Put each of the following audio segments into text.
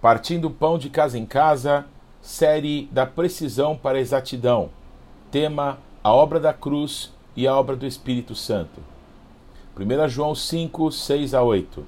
Partindo pão de casa em casa, série da precisão para a exatidão. Tema: a obra da cruz e a obra do Espírito Santo. 1 João 5, 6 a 8.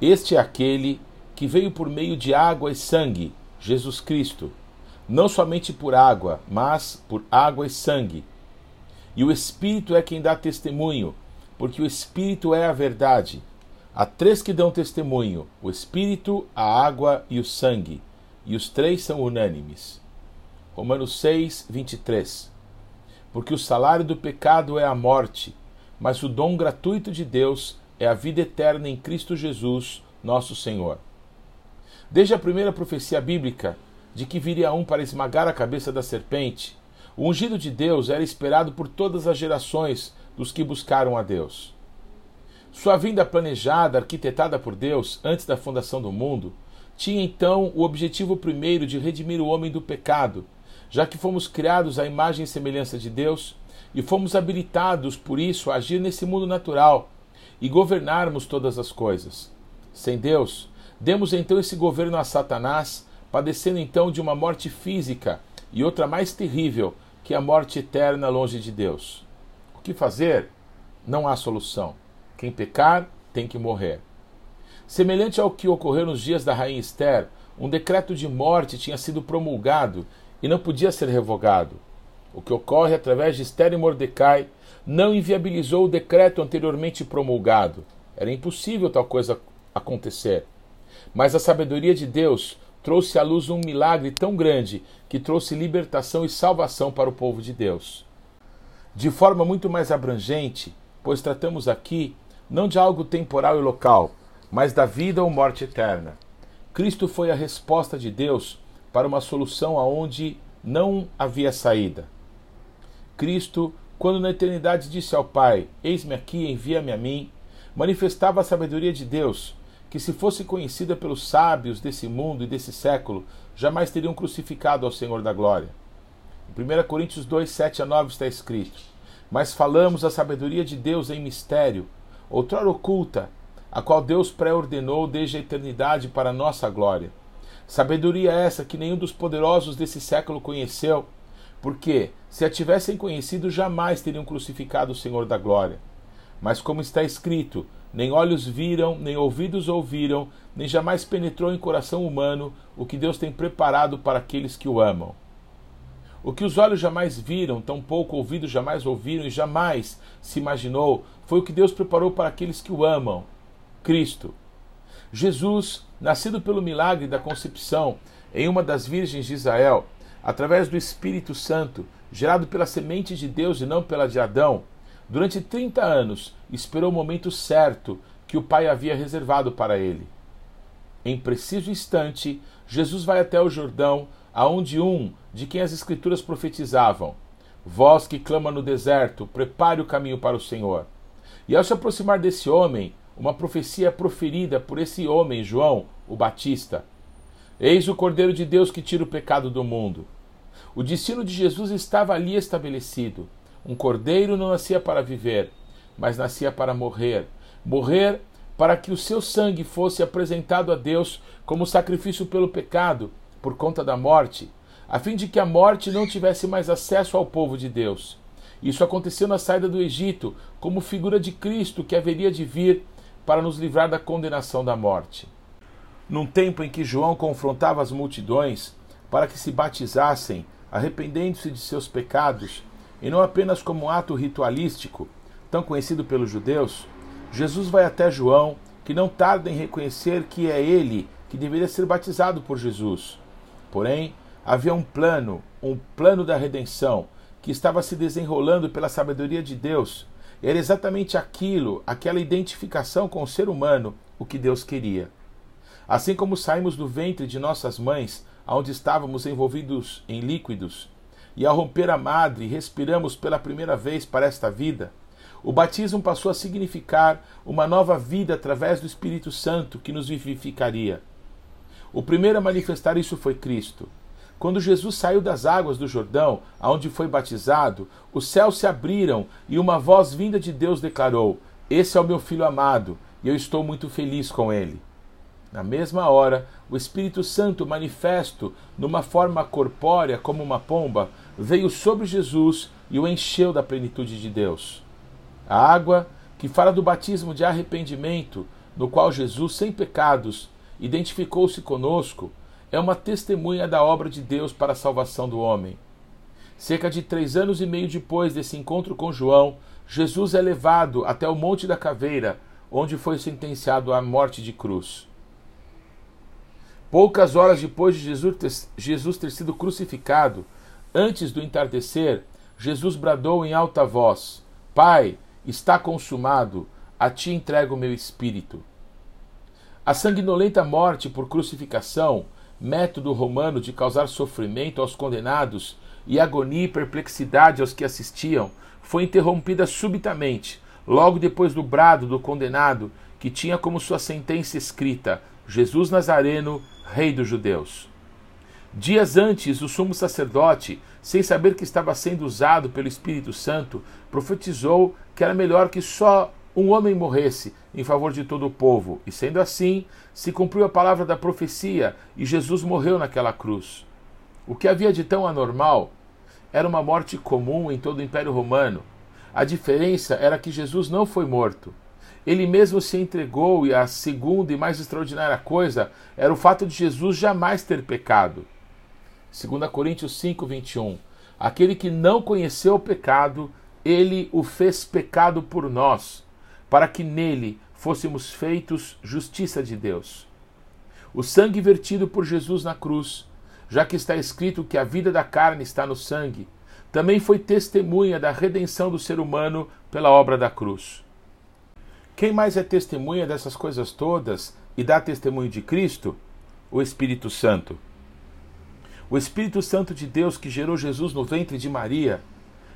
Este é aquele que veio por meio de água e sangue, Jesus Cristo, não somente por água, mas por água e sangue. E o Espírito é quem dá testemunho, porque o Espírito é a verdade. Há três que dão testemunho: o Espírito, a água e o sangue, e os três são unânimes. Romanos 6, 23. Porque o salário do pecado é a morte, mas o dom gratuito de Deus é a vida eterna em Cristo Jesus, nosso Senhor. Desde a primeira profecia bíblica de que viria um para esmagar a cabeça da serpente, o ungido de Deus era esperado por todas as gerações dos que buscaram a Deus. Sua vinda planejada, arquitetada por Deus antes da fundação do mundo, tinha então o objetivo primeiro de redimir o homem do pecado, já que fomos criados à imagem e semelhança de Deus e fomos habilitados por isso a agir nesse mundo natural e governarmos todas as coisas. Sem Deus, demos então esse governo a Satanás, padecendo então de uma morte física e outra mais terrível, que é a morte eterna longe de Deus. O que fazer? Não há solução. Quem pecar tem que morrer. Semelhante ao que ocorreu nos dias da rainha Esther, um decreto de morte tinha sido promulgado e não podia ser revogado. O que ocorre através de Esther e Mordecai não inviabilizou o decreto anteriormente promulgado. Era impossível tal coisa acontecer. Mas a sabedoria de Deus trouxe à luz um milagre tão grande que trouxe libertação e salvação para o povo de Deus. De forma muito mais abrangente, pois tratamos aqui não de algo temporal e local, mas da vida ou morte eterna. Cristo foi a resposta de Deus para uma solução aonde não havia saída. Cristo, quando na eternidade disse ao Pai: Eis-me aqui, envia-me a mim, manifestava a sabedoria de Deus, que se fosse conhecida pelos sábios desse mundo e desse século, jamais teriam crucificado ao Senhor da glória. Em 1 Coríntios 2, 7 a 9 está escrito: Mas falamos a sabedoria de Deus em mistério, outrora oculta, a qual Deus pré-ordenou desde a eternidade para nossa glória. Sabedoria essa que nenhum dos poderosos desse século conheceu, porque, se a tivessem conhecido, jamais teriam crucificado o Senhor da glória. Mas, como está escrito, nem olhos viram, nem ouvidos ouviram, nem jamais penetrou em coração humano o que Deus tem preparado para aqueles que o amam. O que os olhos jamais viram, tampouco ouvidos jamais ouviram e jamais se imaginou, foi o que Deus preparou para aqueles que o amam. Cristo. Jesus, nascido pelo milagre da concepção em uma das virgens de Israel, através do Espírito Santo, gerado pela semente de Deus e não pela de Adão, durante 30 anos esperou o momento certo que o Pai havia reservado para ele. Em preciso instante, Jesus vai até o Jordão aonde um de quem as Escrituras profetizavam: Vós que clama no deserto, prepare o caminho para o Senhor. E ao se aproximar desse homem, uma profecia proferida por esse homem, João, o Batista. Eis o Cordeiro de Deus que tira o pecado do mundo. O destino de Jesus estava ali estabelecido. Um cordeiro não nascia para viver, mas nascia para morrer. Morrer para que o seu sangue fosse apresentado a Deus como sacrifício pelo pecado por conta da morte, a fim de que a morte não tivesse mais acesso ao povo de Deus. Isso aconteceu na saída do Egito, como figura de Cristo que haveria de vir para nos livrar da condenação da morte. Num tempo em que João confrontava as multidões para que se batizassem, arrependendo-se de seus pecados, e não apenas como um ato ritualístico, tão conhecido pelos judeus, Jesus vai até João, que não tarda em reconhecer que é ele que deveria ser batizado por Jesus. Porém, havia um plano, um plano da redenção, que estava se desenrolando pela sabedoria de Deus. Era exatamente aquilo, aquela identificação com o ser humano, o que Deus queria. Assim como saímos do ventre de nossas mães, onde estávamos envolvidos em líquidos, e ao romper a madre respiramos pela primeira vez para esta vida, o batismo passou a significar uma nova vida através do Espírito Santo que nos vivificaria. O primeiro a manifestar isso foi Cristo. Quando Jesus saiu das águas do Jordão, aonde foi batizado, os céus se abriram e uma voz vinda de Deus declarou: Esse é o meu filho amado, e eu estou muito feliz com ele. Na mesma hora, o Espírito Santo, manifesto numa forma corpórea como uma pomba, veio sobre Jesus e o encheu da plenitude de Deus. A água, que fala do batismo de arrependimento, no qual Jesus, sem pecados, identificou-se conosco, é uma testemunha da obra de Deus para a salvação do homem. Cerca de três anos e meio depois desse encontro com João, Jesus é levado até o Monte da Caveira, onde foi sentenciado à morte de cruz. Poucas horas depois de Jesus ter, Jesus ter sido crucificado, antes do entardecer, Jesus bradou em alta voz: Pai, está consumado, a ti entrego o meu espírito. A sanguinolenta morte por crucificação, método romano de causar sofrimento aos condenados e agonia e perplexidade aos que assistiam, foi interrompida subitamente, logo depois do brado do condenado, que tinha como sua sentença escrita: Jesus Nazareno, Rei dos Judeus. Dias antes, o sumo sacerdote, sem saber que estava sendo usado pelo Espírito Santo, profetizou que era melhor que só um homem morresse em favor de todo o povo. E sendo assim, se cumpriu a palavra da profecia e Jesus morreu naquela cruz. O que havia de tão anormal era uma morte comum em todo o Império Romano. A diferença era que Jesus não foi morto. Ele mesmo se entregou, e a segunda e mais extraordinária coisa era o fato de Jesus jamais ter pecado. 2 Coríntios 5, 21. Aquele que não conheceu o pecado, ele o fez pecado por nós, para que nele fôssemos feitos justiça de Deus. O sangue vertido por Jesus na cruz já que está escrito que a vida da carne está no sangue, também foi testemunha da redenção do ser humano pela obra da cruz. Quem mais é testemunha dessas coisas todas e dá testemunho de Cristo? O Espírito Santo. O Espírito Santo de Deus que gerou Jesus no ventre de Maria,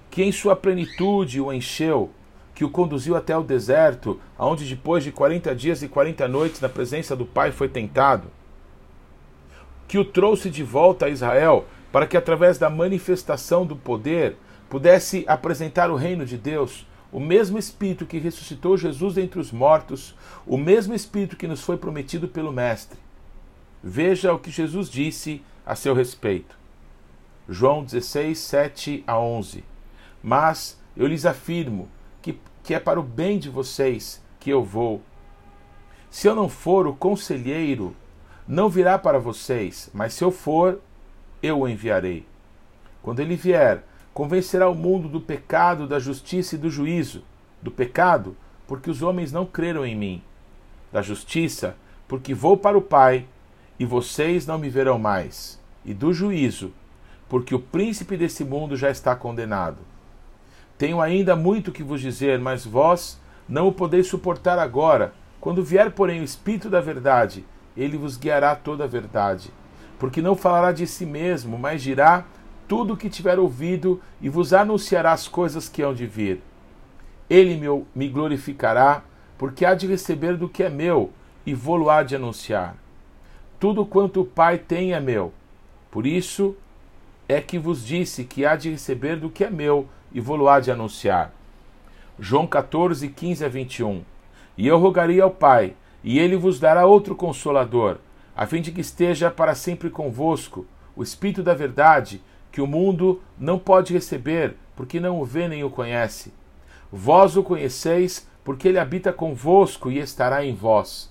que em sua plenitude o encheu, que o conduziu até o deserto, aonde depois de 40 dias e 40 noites na presença do Pai foi tentado que o trouxe de volta a Israel para que, através da manifestação do poder, pudesse apresentar o reino de Deus. O mesmo Espírito que ressuscitou Jesus dentre os mortos, o mesmo Espírito que nos foi prometido pelo Mestre. Veja o que Jesus disse a seu respeito. João 16, 7 a 11. Mas eu lhes afirmo que, é para o bem de vocês que eu vou. Se eu não for o conselheiro, não virá para vocês, mas se eu for, eu o enviarei. Quando ele vier, convencerá o mundo do pecado, da justiça e do juízo. Do pecado, porque os homens não creram em mim. Da justiça, porque vou para o Pai e vocês não me verão mais. E do juízo, porque o príncipe desse mundo já está condenado. Tenho ainda muito que vos dizer, mas vós não o podeis suportar agora. Quando vier, porém, o Espírito da Verdade, ele vos guiará toda a verdade. Porque não falará de si mesmo, mas dirá tudo o que tiver ouvido e vos anunciará as coisas que hão de vir. Ele me, glorificará, porque há de receber do que é meu e vou-lo há de anunciar. Tudo quanto o Pai tem é meu. Por isso é que vos disse que há de receber do que é meu e vou-lo há de anunciar. João 14, 15 a 21. E eu rogarei ao Pai, e ele vos dará outro consolador, a fim de que esteja para sempre convosco, o Espírito da Verdade, que o mundo não pode receber, porque não o vê nem o conhece. Vós o conheceis, porque ele habita convosco e estará em vós.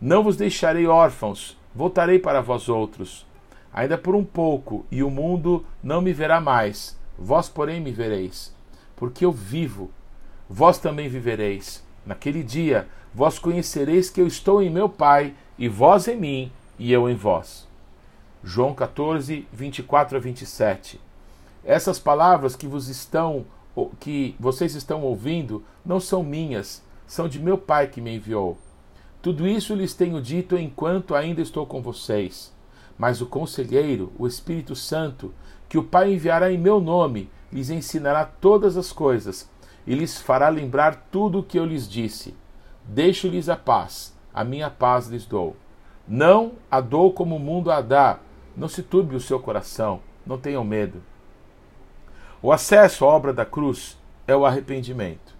Não vos deixarei órfãos, voltarei para vós outros. Ainda por um pouco, e o mundo não me verá mais, vós, porém, me vereis. Porque eu vivo, vós também vivereis. Naquele dia, vós conhecereis que eu estou em meu Pai, e vós em mim, e eu em vós. João 14, 24 a 27. Essas palavras que vos estão que vocês estão ouvindo não são minhas, são de meu Pai que me enviou. Tudo isso lhes tenho dito enquanto ainda estou com vocês. Mas o conselheiro, o Espírito Santo, que o Pai enviará em meu nome, lhes ensinará todas as coisas e lhes fará lembrar tudo o que eu lhes disse. Deixo-lhes a paz, a minha paz lhes dou. Não a dou como o mundo a dá. Não se turbe o seu coração, não tenham medo. O acesso à obra da cruz é o arrependimento.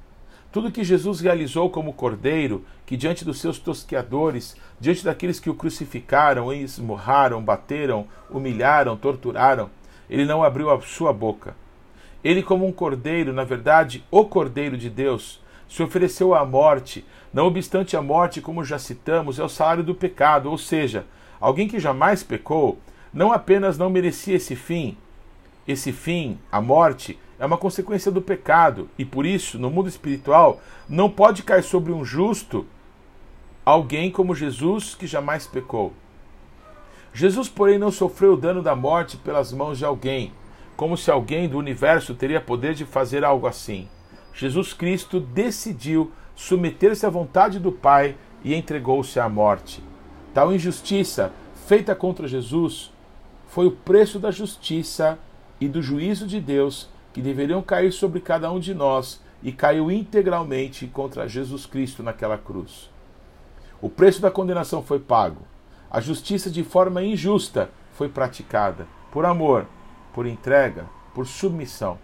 Tudo que Jesus realizou como cordeiro, que diante dos seus tosqueadores, diante daqueles que o crucificaram, esmurraram, bateram, humilharam, torturaram, ele não abriu a sua boca. Ele, como um cordeiro, na verdade, o cordeiro de Deus, se ofereceu à morte, não obstante a morte, como já citamos, é o salário do pecado, ou seja, alguém que jamais pecou, não apenas não merecia esse fim, esse fim, a morte, é uma consequência do pecado, e por isso, no mundo espiritual, não pode cair sobre um justo alguém como Jesus que jamais pecou. Jesus, porém, não sofreu o dano da morte pelas mãos de alguém, como se alguém do universo teria poder de fazer algo assim. Jesus Cristo decidiu submeter-se à vontade do Pai e entregou-se à morte. Tal injustiça feita contra Jesus foi o preço da justiça e do juízo de Deus que deveriam cair sobre cada um de nós e caiu integralmente contra Jesus Cristo naquela cruz. O preço da condenação foi pago. A justiça de forma injusta foi praticada por amor, por entrega, por submissão.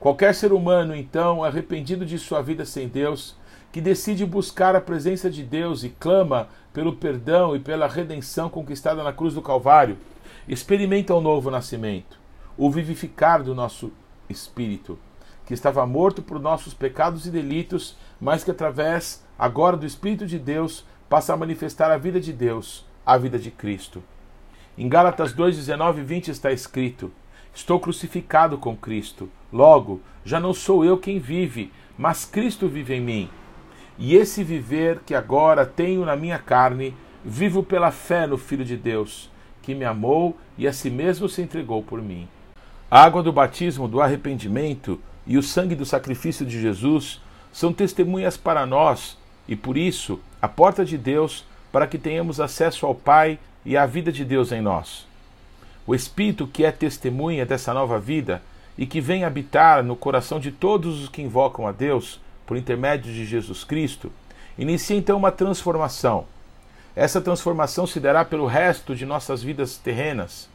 Qualquer ser humano, então, arrependido de sua vida sem Deus, que decide buscar a presença de Deus e clama pelo perdão e pela redenção conquistada na cruz do Calvário, experimenta o um novo nascimento, o vivificar do nosso espírito, que estava morto por nossos pecados e delitos, mas que através agora do Espírito de Deus passa a manifestar a vida de Deus, a vida de Cristo. Em Gálatas 2, 19 e 20 está escrito: Estou crucificado com Cristo. Logo, já não sou eu quem vive, mas Cristo vive em mim. E esse viver que agora tenho na minha carne, vivo pela fé no Filho de Deus, que me amou e a si mesmo se entregou por mim. A água do batismo, do arrependimento e o sangue do sacrifício de Jesus são testemunhas para nós e, por isso, a porta de Deus para que tenhamos acesso ao Pai e à vida de Deus em nós. O Espírito, que é testemunha dessa nova vida e que vem habitar no coração de todos os que invocam a Deus, por intermédio de Jesus Cristo, inicia então uma transformação. Essa transformação se dará pelo resto de nossas vidas terrenas.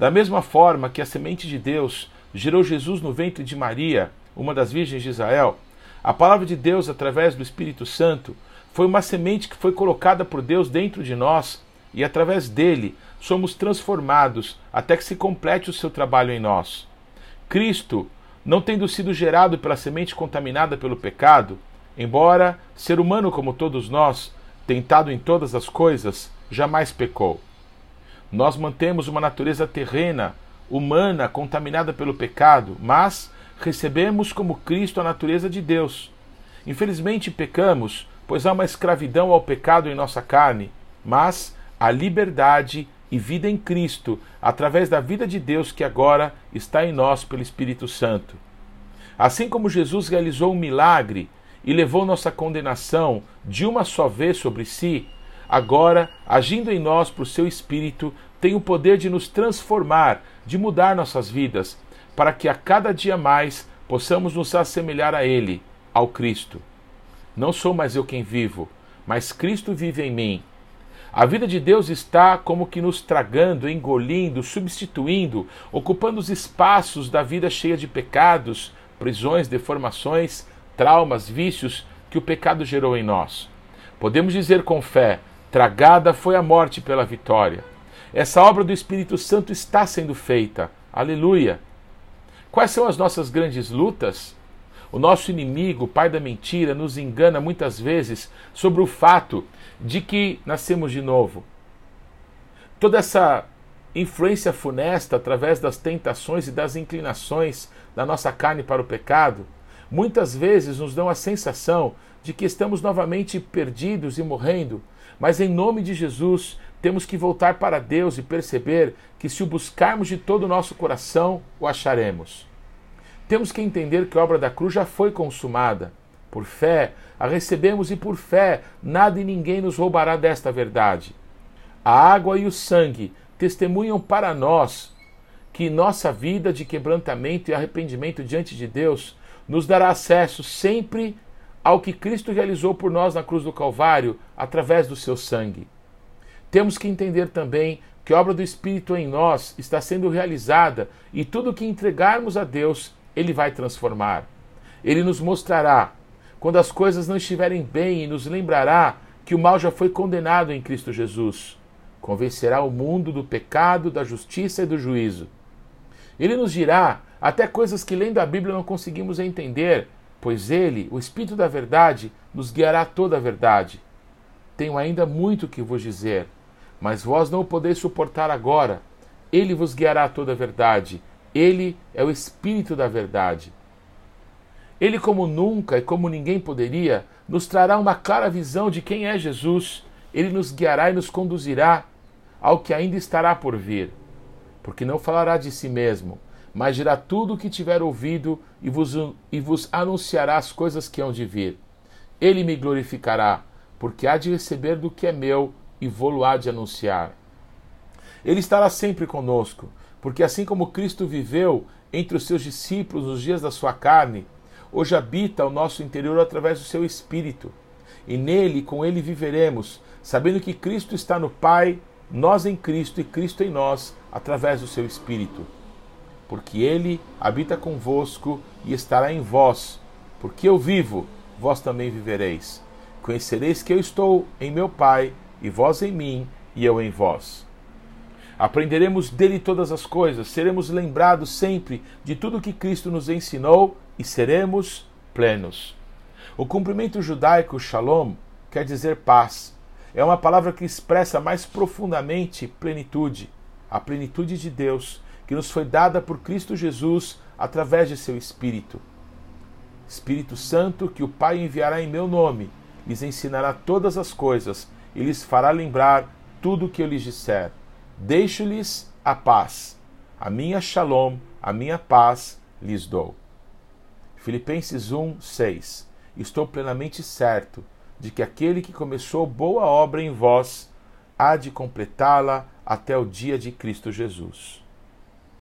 Da mesma forma que a semente de Deus gerou Jesus no ventre de Maria, uma das virgens de Israel, a palavra de Deus, através do Espírito Santo, foi uma semente que foi colocada por Deus dentro de nós e, através dele, somos transformados até que se complete o seu trabalho em nós. Cristo não tendo sido gerado pela semente contaminada pelo pecado, embora ser humano como todos nós, tentado em todas as coisas, jamais pecou. Nós mantemos uma natureza terrena, humana, contaminada pelo pecado, mas recebemos como Cristo a natureza de Deus. Infelizmente pecamos, pois há uma escravidão ao pecado em nossa carne, mas a liberdade e vida em Cristo, através da vida de Deus que agora está em nós pelo Espírito Santo. Assim como Jesus realizou um milagre e levou nossa condenação de uma só vez sobre si, agora, agindo em nós por seu Espírito, tem o poder de nos transformar, de mudar nossas vidas, para que a cada dia mais possamos nos assemelhar a Ele, ao Cristo. Não sou mais eu quem vivo, mas Cristo vive em mim. A vida de Deus está como que nos tragando, engolindo, substituindo, ocupando os espaços da vida cheia de pecados, prisões, deformações, traumas, vícios que o pecado gerou em nós. Podemos dizer com fé: tragada foi a morte pela vitória. Essa obra do Espírito Santo está sendo feita. Aleluia! Quais são as nossas grandes lutas? O nosso inimigo, pai da mentira, nos engana muitas vezes sobre o fato de que nascemos de novo. Toda essa influência funesta através das tentações e das inclinações da nossa carne para o pecado, muitas vezes nos dão a sensação de que estamos novamente perdidos e morrendo, mas em nome de Jesus temos que voltar para Deus e perceber que se o buscarmos de todo o nosso coração, o acharemos. Temos que entender que a obra da cruz já foi consumada por fé, a recebemos e por fé nada e ninguém nos roubará desta verdade. A água e o sangue testemunham para nós que nossa vida de quebrantamento e arrependimento diante de Deus nos dará acesso sempre ao que Cristo realizou por nós na cruz do Calvário através do seu sangue. Temos que entender também que a obra do Espírito em nós está sendo realizada e tudo que entregarmos a Deus, Ele vai transformar. Ele nos mostrará quando as coisas não estiverem bem e nos lembrará que o mal já foi condenado em Cristo Jesus. Convencerá o mundo do pecado, da justiça e do juízo. Ele nos dirá até coisas que lendo a Bíblia não conseguimos entender, pois ele, o Espírito da Verdade, nos guiará toda a verdade. Tenho ainda muito que vos dizer, mas vós não o podeis suportar agora. Ele vos guiará toda a verdade. Ele é o Espírito da Verdade. Ele, como nunca e como ninguém poderia, nos trará uma clara visão de quem é Jesus. Ele nos guiará e nos conduzirá ao que ainda estará por vir. Porque não falará de si mesmo, mas dirá tudo o que tiver ouvido e vos, e vos anunciará as coisas que hão de vir. Ele me glorificará, porque há de receber do que é meu e vou-lo há de anunciar. Ele estará sempre conosco, porque assim como Cristo viveu entre os seus discípulos nos dias da sua carne, hoje habita o nosso interior através do seu Espírito. E nele, com ele viveremos, sabendo que Cristo está no Pai, nós em Cristo e Cristo em nós, através do seu Espírito. Porque ele habita convosco e estará em vós. Porque eu vivo, vós também vivereis. Conhecereis que eu estou em meu Pai, e vós em mim, e eu em vós. Aprenderemos dele todas as coisas, seremos lembrados sempre de tudo que Cristo nos ensinou e seremos plenos. O cumprimento judaico shalom quer dizer paz. É uma palavra que expressa mais profundamente plenitude, a plenitude de Deus, que nos foi dada por Cristo Jesus através de seu Espírito. Espírito Santo, que o Pai enviará em meu nome, lhes ensinará todas as coisas e lhes fará lembrar tudo o que eu lhes disser. Deixo-lhes a paz. A minha shalom, a minha paz lhes dou. Filipenses 1, 6. Estou plenamente certo de que aquele que começou boa obra em vós há de completá-la até o dia de Cristo Jesus.